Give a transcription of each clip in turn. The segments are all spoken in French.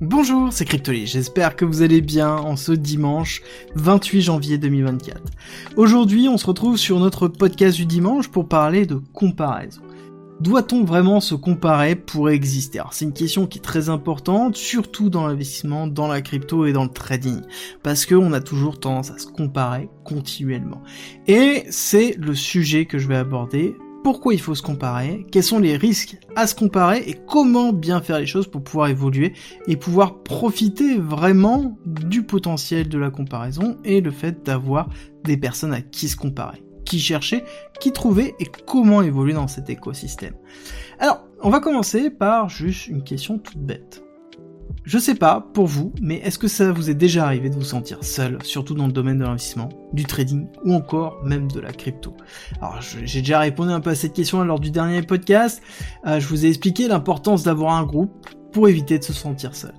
Bonjour, c'est Cryptoly, j'espère que vous allez bien en ce dimanche 28 janvier 2024. Aujourd'hui, on se retrouve sur notre podcast du dimanche pour parler de comparaison. Doit-on vraiment se comparer pour exister? C'est une question qui est très importante, surtout dans l'investissement, dans la crypto et dans le trading, parce qu'on a toujours tendance à se comparer continuellement. Et c'est le sujet que je vais aborder pourquoi il faut se comparer, quels sont les risques à se comparer et comment bien faire les choses pour pouvoir évoluer et pouvoir profiter vraiment du potentiel de la comparaison et le fait d'avoir des personnes à qui se comparer, qui chercher, qui trouver et comment évoluer dans cet écosystème. Alors, on va commencer par juste une question toute bête. Je sais pas pour vous, mais est-ce que ça vous est déjà arrivé de vous sentir seul, surtout dans le domaine de l'investissement, du trading ou encore même de la crypto? Alors j'ai déjà répondu un peu à cette question lors du dernier podcast. Euh, je vous ai expliqué l'importance d'avoir un groupe pour éviter de se sentir seul.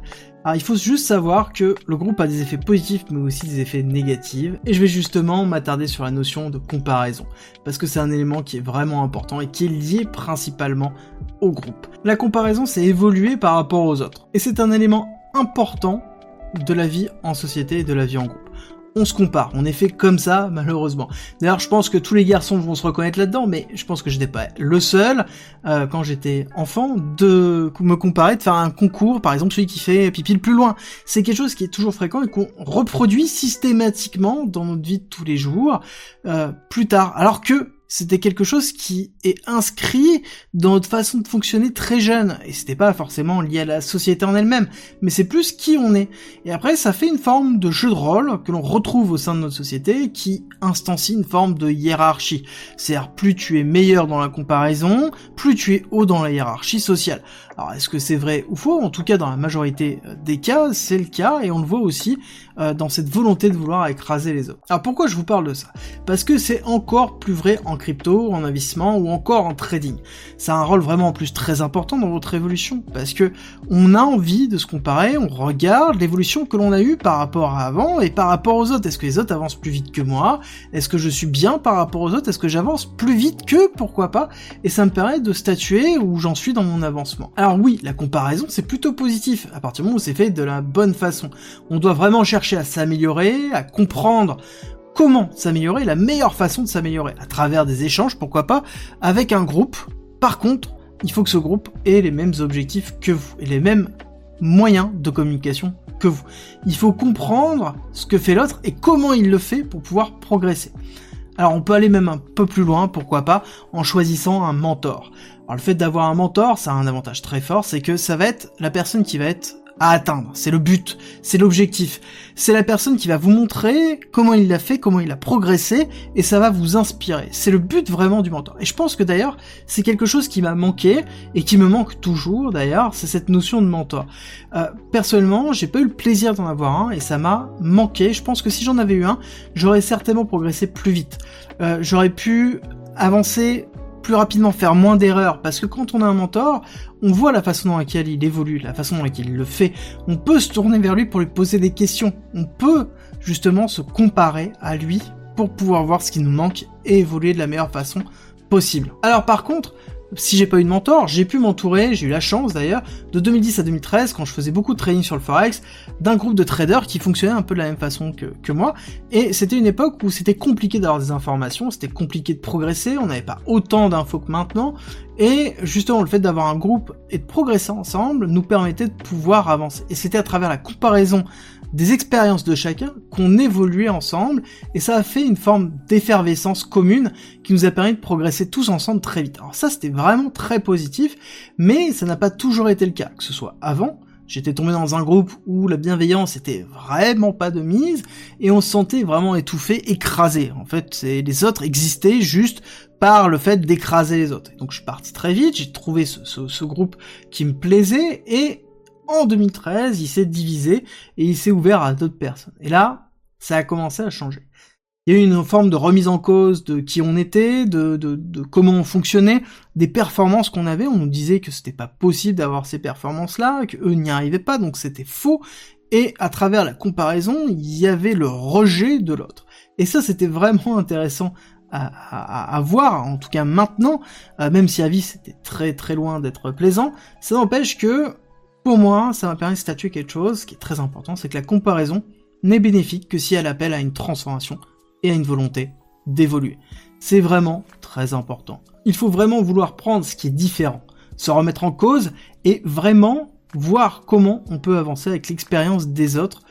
Alors il faut juste savoir que le groupe a des effets positifs mais aussi des effets négatifs. Et je vais justement m'attarder sur la notion de comparaison. Parce que c'est un élément qui est vraiment important et qui est lié principalement au groupe. La comparaison c'est évoluer par rapport aux autres. Et c'est un élément important de la vie en société et de la vie en groupe on se compare. On est fait comme ça, malheureusement. D'ailleurs, je pense que tous les garçons vont se reconnaître là-dedans, mais je pense que je n'étais pas le seul, euh, quand j'étais enfant, de me comparer, de faire un concours, par exemple celui qui fait pipi le plus loin. C'est quelque chose qui est toujours fréquent et qu'on reproduit systématiquement dans notre vie de tous les jours, euh, plus tard. Alors que c'était quelque chose qui est inscrit dans notre façon de fonctionner très jeune. Et c'était pas forcément lié à la société en elle-même, mais c'est plus qui on est. Et après, ça fait une forme de jeu de rôle que l'on retrouve au sein de notre société qui instancie une forme de hiérarchie. C'est-à-dire, plus tu es meilleur dans la comparaison, plus tu es haut dans la hiérarchie sociale. Alors, est-ce que c'est vrai ou faux? En tout cas, dans la majorité euh, des cas, c'est le cas, et on le voit aussi euh, dans cette volonté de vouloir écraser les autres. Alors, pourquoi je vous parle de ça? Parce que c'est encore plus vrai en crypto, en investissement ou encore en trading. Ça a un rôle vraiment en plus très important dans votre évolution, parce que on a envie de se comparer, on regarde l'évolution que l'on a eue par rapport à avant et par rapport aux autres. Est-ce que les autres avancent plus vite que moi? Est-ce que je suis bien par rapport aux autres? Est-ce que j'avance plus vite que Pourquoi pas? Et ça me permet de statuer où j'en suis dans mon avancement. Oui, la comparaison c'est plutôt positif, à partir du moment où c'est fait de la bonne façon. On doit vraiment chercher à s'améliorer, à comprendre comment s'améliorer, la meilleure façon de s'améliorer, à travers des échanges, pourquoi pas, avec un groupe. Par contre, il faut que ce groupe ait les mêmes objectifs que vous, et les mêmes moyens de communication que vous. Il faut comprendre ce que fait l'autre et comment il le fait pour pouvoir progresser. Alors on peut aller même un peu plus loin, pourquoi pas, en choisissant un mentor. Alors le fait d'avoir un mentor, ça a un avantage très fort, c'est que ça va être la personne qui va être à atteindre. C'est le but, c'est l'objectif. C'est la personne qui va vous montrer comment il l'a fait, comment il a progressé, et ça va vous inspirer. C'est le but vraiment du mentor. Et je pense que d'ailleurs, c'est quelque chose qui m'a manqué, et qui me manque toujours d'ailleurs, c'est cette notion de mentor. Euh, personnellement, j'ai pas eu le plaisir d'en avoir un, et ça m'a manqué. Je pense que si j'en avais eu un, j'aurais certainement progressé plus vite. Euh, j'aurais pu avancer plus rapidement, faire moins d'erreurs, parce que quand on a un mentor, on voit la façon dans laquelle il évolue, la façon dans laquelle il le fait, on peut se tourner vers lui pour lui poser des questions, on peut justement se comparer à lui pour pouvoir voir ce qui nous manque et évoluer de la meilleure façon possible. Alors par contre, si j'ai pas eu de mentor, j'ai pu m'entourer, j'ai eu la chance d'ailleurs, de 2010 à 2013, quand je faisais beaucoup de trading sur le Forex, d'un groupe de traders qui fonctionnait un peu de la même façon que, moi, et c'était une époque où c'était compliqué d'avoir des informations, c'était compliqué de progresser, on n'avait pas autant d'infos que maintenant, et justement le fait d'avoir un groupe et de progresser ensemble nous permettait de pouvoir avancer. Et c'était à travers la comparaison des expériences de chacun qu'on évoluait ensemble et ça a fait une forme d'effervescence commune qui nous a permis de progresser tous ensemble très vite. Alors ça c'était vraiment très positif, mais ça n'a pas toujours été le cas, que ce soit avant, J'étais tombé dans un groupe où la bienveillance était vraiment pas de mise et on se sentait vraiment étouffé, écrasé. En fait, les autres existaient juste par le fait d'écraser les autres. Donc je suis parti très vite, j'ai trouvé ce, ce, groupe qui me plaisait et en 2013, il s'est divisé et il s'est ouvert à d'autres personnes. Et là, ça a commencé à changer. Il y a eu une forme de remise en cause de qui on était, de, de, de comment on fonctionnait, des performances qu'on avait. On nous disait que c'était pas possible d'avoir ces performances-là, que eux n'y arrivaient pas, donc c'était faux. Et à travers la comparaison, il y avait le rejet de l'autre. Et ça, c'était vraiment intéressant à, à, à, voir, en tout cas maintenant, euh, même si à vie c'était très très loin d'être plaisant, ça n'empêche que Pour moi, ça m'a permis de statuer quelque chose qui est très important, c'est que la comparaison n'est bénéfique que si elle appelle à une transformation et à une volonté d'évoluer. C'est vraiment très important. Il faut vraiment vouloir prendre ce qui est différent, se remettre en cause et vraiment voir comment on peut avancer avec l'expérience des autres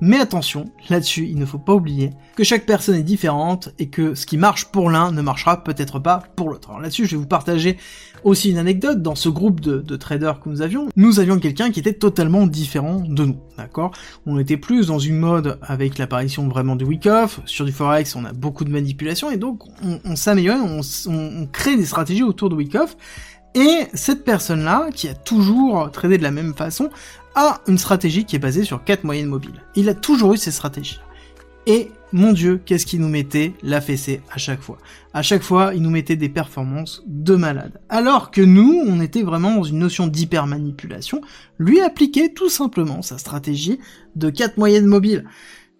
mais attention, là-dessus, il ne faut pas oublier que chaque personne est différente et que ce qui marche pour l'un ne marchera peut-être pas pour l'autre. Alors là-dessus, je vais vous partager aussi une anecdote. Dans ce groupe de, traders que nous avions, nous avions quelqu'un qui était totalement différent de nous, d'accord? On était plus dans une mode avec l'apparition vraiment du week-off. Sur du forex, on a beaucoup de manipulation et donc on, s'améliore, on, on, crée des stratégies autour de week-off. Et cette personne-là, qui a toujours tradé de la même façon, a une stratégie qui est basée sur quatre moyennes mobiles. Il a toujours eu ces stratégies. Et mon dieu, qu'est-ce qu'il nous mettait la fessée à chaque fois? À chaque fois, il nous mettait des performances de malade. Alors que nous, on était vraiment dans une notion d'hyper-manipulation, lui appliquait tout simplement sa stratégie de quatre moyennes mobiles.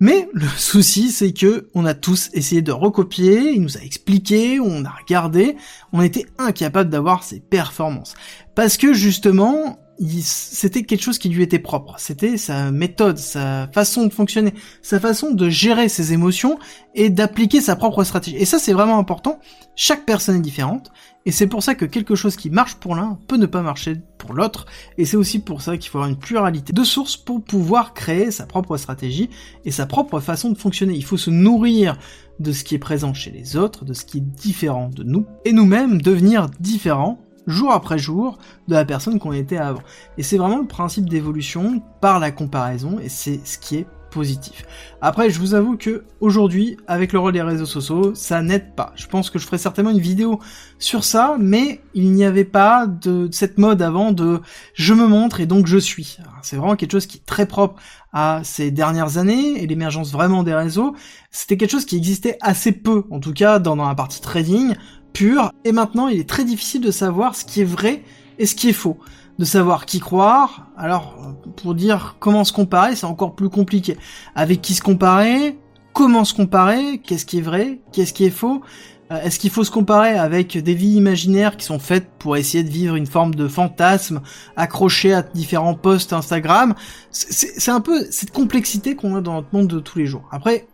Mais le souci, c'est que on a tous essayé de recopier, il nous a expliqué, on a regardé, on était incapable d'avoir ces performances. Parce que justement, c'était quelque chose qui lui était propre. C'était sa méthode, sa façon de fonctionner, sa façon de gérer ses émotions et d'appliquer sa propre stratégie. Et ça, c'est vraiment important. Chaque personne est différente. Et c'est pour ça que quelque chose qui marche pour l'un peut ne pas marcher pour l'autre. Et c'est aussi pour ça qu'il faut avoir une pluralité de sources pour pouvoir créer sa propre stratégie et sa propre façon de fonctionner. Il faut se nourrir de ce qui est présent chez les autres, de ce qui est différent de nous, et nous-mêmes devenir différents jour après jour de la personne qu'on était avant. Et c'est vraiment le principe d'évolution par la comparaison et c'est ce qui est positif. Après, je vous avoue que aujourd'hui, avec le rôle des réseaux sociaux, ça n'aide pas. Je pense que je ferai certainement une vidéo sur ça, mais il n'y avait pas de, cette mode avant de je me montre et donc je suis. C'est vraiment quelque chose qui est très propre à ces dernières années et l'émergence vraiment des réseaux. C'était quelque chose qui existait assez peu, en tout cas dans, la partie trading pur, et maintenant il est très difficile de savoir ce qui est vrai et ce qui est faux. De savoir qui croire, alors pour dire comment se comparer, c'est encore plus compliqué. Avec qui se comparer, comment se comparer, qu'est-ce qui est vrai, qu'est-ce qui est faux, est-ce qu'il faut se comparer avec des vies imaginaires qui sont faites pour essayer de vivre une forme de fantasme accroché à différents posts Instagram? C'est un peu cette complexité qu'on a dans notre monde de tous les jours. Après,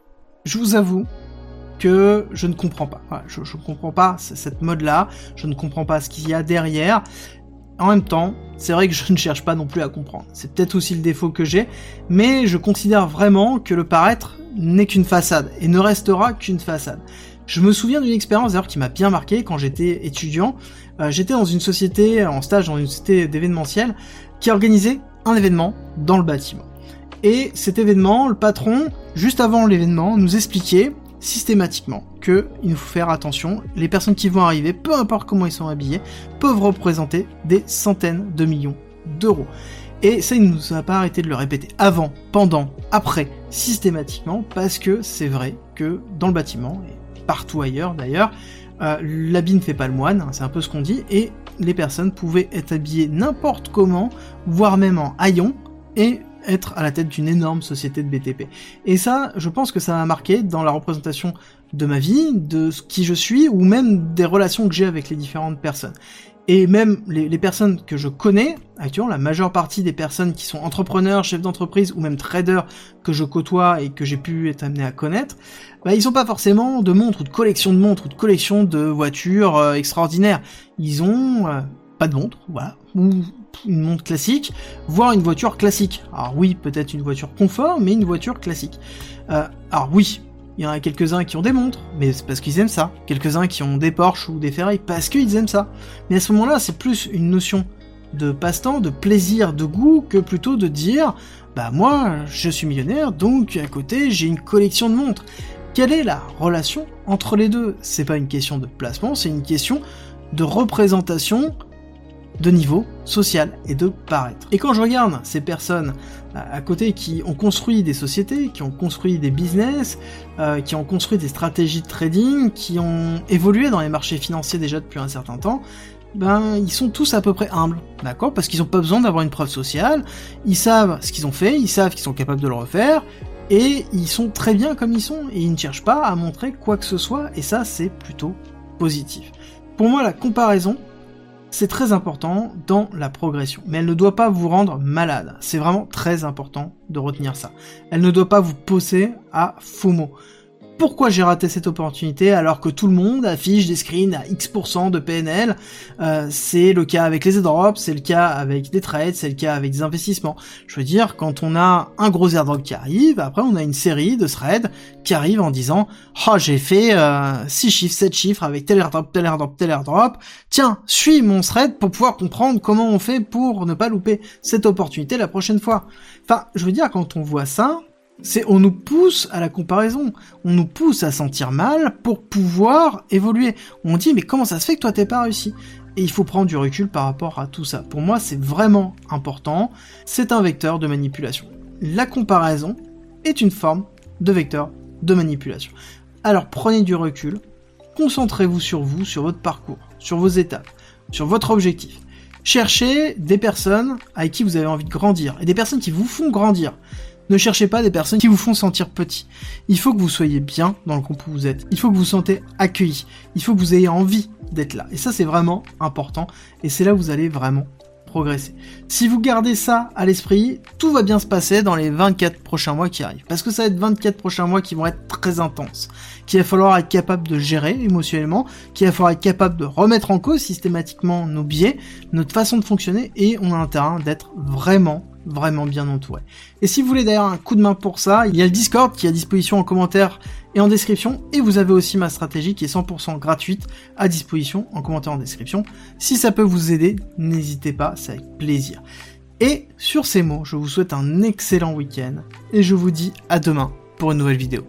je vous avoue, que je ne comprends pas. je ne comprends pas cette mode-là, je ne comprends pas ce qu'il y a derrière. En même temps, c'est vrai que je ne cherche pas non plus à comprendre. C'est peut-être aussi le défaut que j'ai, mais je considère vraiment que le paraître n'est qu'une façade, et ne restera qu'une façade. Je me souviens d'une expérience d'ailleurs qui m'a bien marqué quand j'étais étudiant. Euh, j'étais dans une société, en stage dans une société d'événementiel, qui organisait un événement dans le bâtiment. Et cet événement, le patron, juste avant l'événement, nous expliquait systématiquement que il faut faire attention. Les personnes qui vont arriver, peu importe comment ils sont habillés, peuvent représenter des centaines de millions d'euros. Et ça, il ne nous a pas arrêté de le répéter avant, pendant, après, systématiquement, parce que c'est vrai que dans le bâtiment, partout ailleurs d'ailleurs, euh, l'habit ne fait pas le moine, hein, c'est un peu ce qu'on dit, et les personnes pouvaient être habillées n'importe comment, voire même en haillons, et être à la tête d'une énorme société de BTP. Et ça, je pense que ça m'a marqué dans la représentation de ma vie, de qui je suis, ou même des relations que j'ai avec les différentes personnes. Et même les, personnes que je connais, actuellement, la majeure partie des personnes qui sont entrepreneurs, chefs d'entreprise ou même traders que je côtoie et que j'ai pu être amené à connaître, bah, ils sont pas forcément de montres ou de collection de montres ou de collection de voitures euh, extraordinaires. Ils ont euh, pas de montre, voilà, ou une montre classique, voire une voiture classique. Alors oui, peut-être une voiture confort, mais une voiture classique. Euh, alors oui, il y en a quelques-uns qui ont des montres, mais c'est parce qu'ils aiment ça. Quelques-uns qui ont des Porsche ou des Ferrari, parce qu'ils aiment ça. Mais à ce moment-là, c'est plus une notion de passe-temps, de plaisir, de goût, que plutôt de dire, bah moi, je suis millionnaire, donc à côté, j'ai une collection de montres. Quelle est la relation entre les deux? C'est pas une question de placement, c'est une question de représentation de niveau social et de paraître. Et quand je regarde ces personnes à côté qui ont construit des sociétés, qui ont construit des business, euh, qui ont construit des stratégies de trading, qui ont évolué dans les marchés financiers déjà depuis un certain temps, ben ils sont tous à peu près humbles, d'accord? Parce qu'ils n'ont pas besoin d'avoir une preuve sociale, ils savent ce qu'ils ont fait, ils savent qu'ils sont capables de le refaire, et ils sont très bien comme ils sont, et ils ne cherchent pas à montrer quoi que ce soit, et ça c'est plutôt positif. Pour moi la comparaison, c'est très important dans la progression, mais elle ne doit pas vous rendre malade. C'est vraiment très important de retenir ça. Elle ne doit pas vous pousser à FOMO pourquoi j'ai raté cette opportunité alors que tout le monde affiche des screens à X% de PNL euh, C'est le cas avec les airdrops, c'est le cas avec des trades, c'est le cas avec des investissements. Je veux dire, quand on a un gros airdrop qui arrive, après on a une série de threads qui arrivent en disant « Oh, j'ai fait euh, 6 chiffres, 7 chiffres avec tel airdrop, tel airdrop, tel airdrop. Tiens, suis mon thread pour pouvoir comprendre comment on fait pour ne pas louper cette opportunité la prochaine fois. » Enfin, je veux dire, quand on voit ça, c'est on nous pousse à la comparaison, on nous pousse à sentir mal pour pouvoir évoluer. On dit mais comment ça se fait que toi t'es pas réussi? Et il faut prendre du recul par rapport à tout ça. Pour moi c'est vraiment important, c'est un vecteur de manipulation. La comparaison est une forme de vecteur de manipulation. Alors prenez du recul, concentrez-vous sur vous, sur votre parcours, sur vos étapes, sur votre objectif. Cherchez des personnes avec qui vous avez envie de grandir et des personnes qui vous font grandir. Ne cherchez pas des personnes qui vous font sentir petit. Il faut que vous soyez bien dans le groupe où vous êtes. Il faut que vous vous sentez accueilli. Il faut que vous ayez envie d'être là. Et ça, c'est vraiment important. Et c'est là où vous allez vraiment progresser. Si vous gardez ça à l'esprit, tout va bien se passer dans les 24 prochains mois qui arrivent. Parce que ça va être 24 prochains mois qui vont être très intenses. Qu'il va falloir être capable de gérer émotionnellement, qu'il va falloir être capable de remettre en cause systématiquement nos biais, notre façon de fonctionner, et on a terrain d'être vraiment vraiment bien entouré. Et si vous voulez d'ailleurs un coup de main pour ça, il y a le Discord qui est à disposition en commentaire et en description, et vous avez aussi ma stratégie qui est 100% gratuite à disposition en commentaire en description. Si ça peut vous aider, n'hésitez pas, c'est avec plaisir. Et sur ces mots, je vous souhaite un excellent week-end, et je vous dis à demain pour une nouvelle vidéo.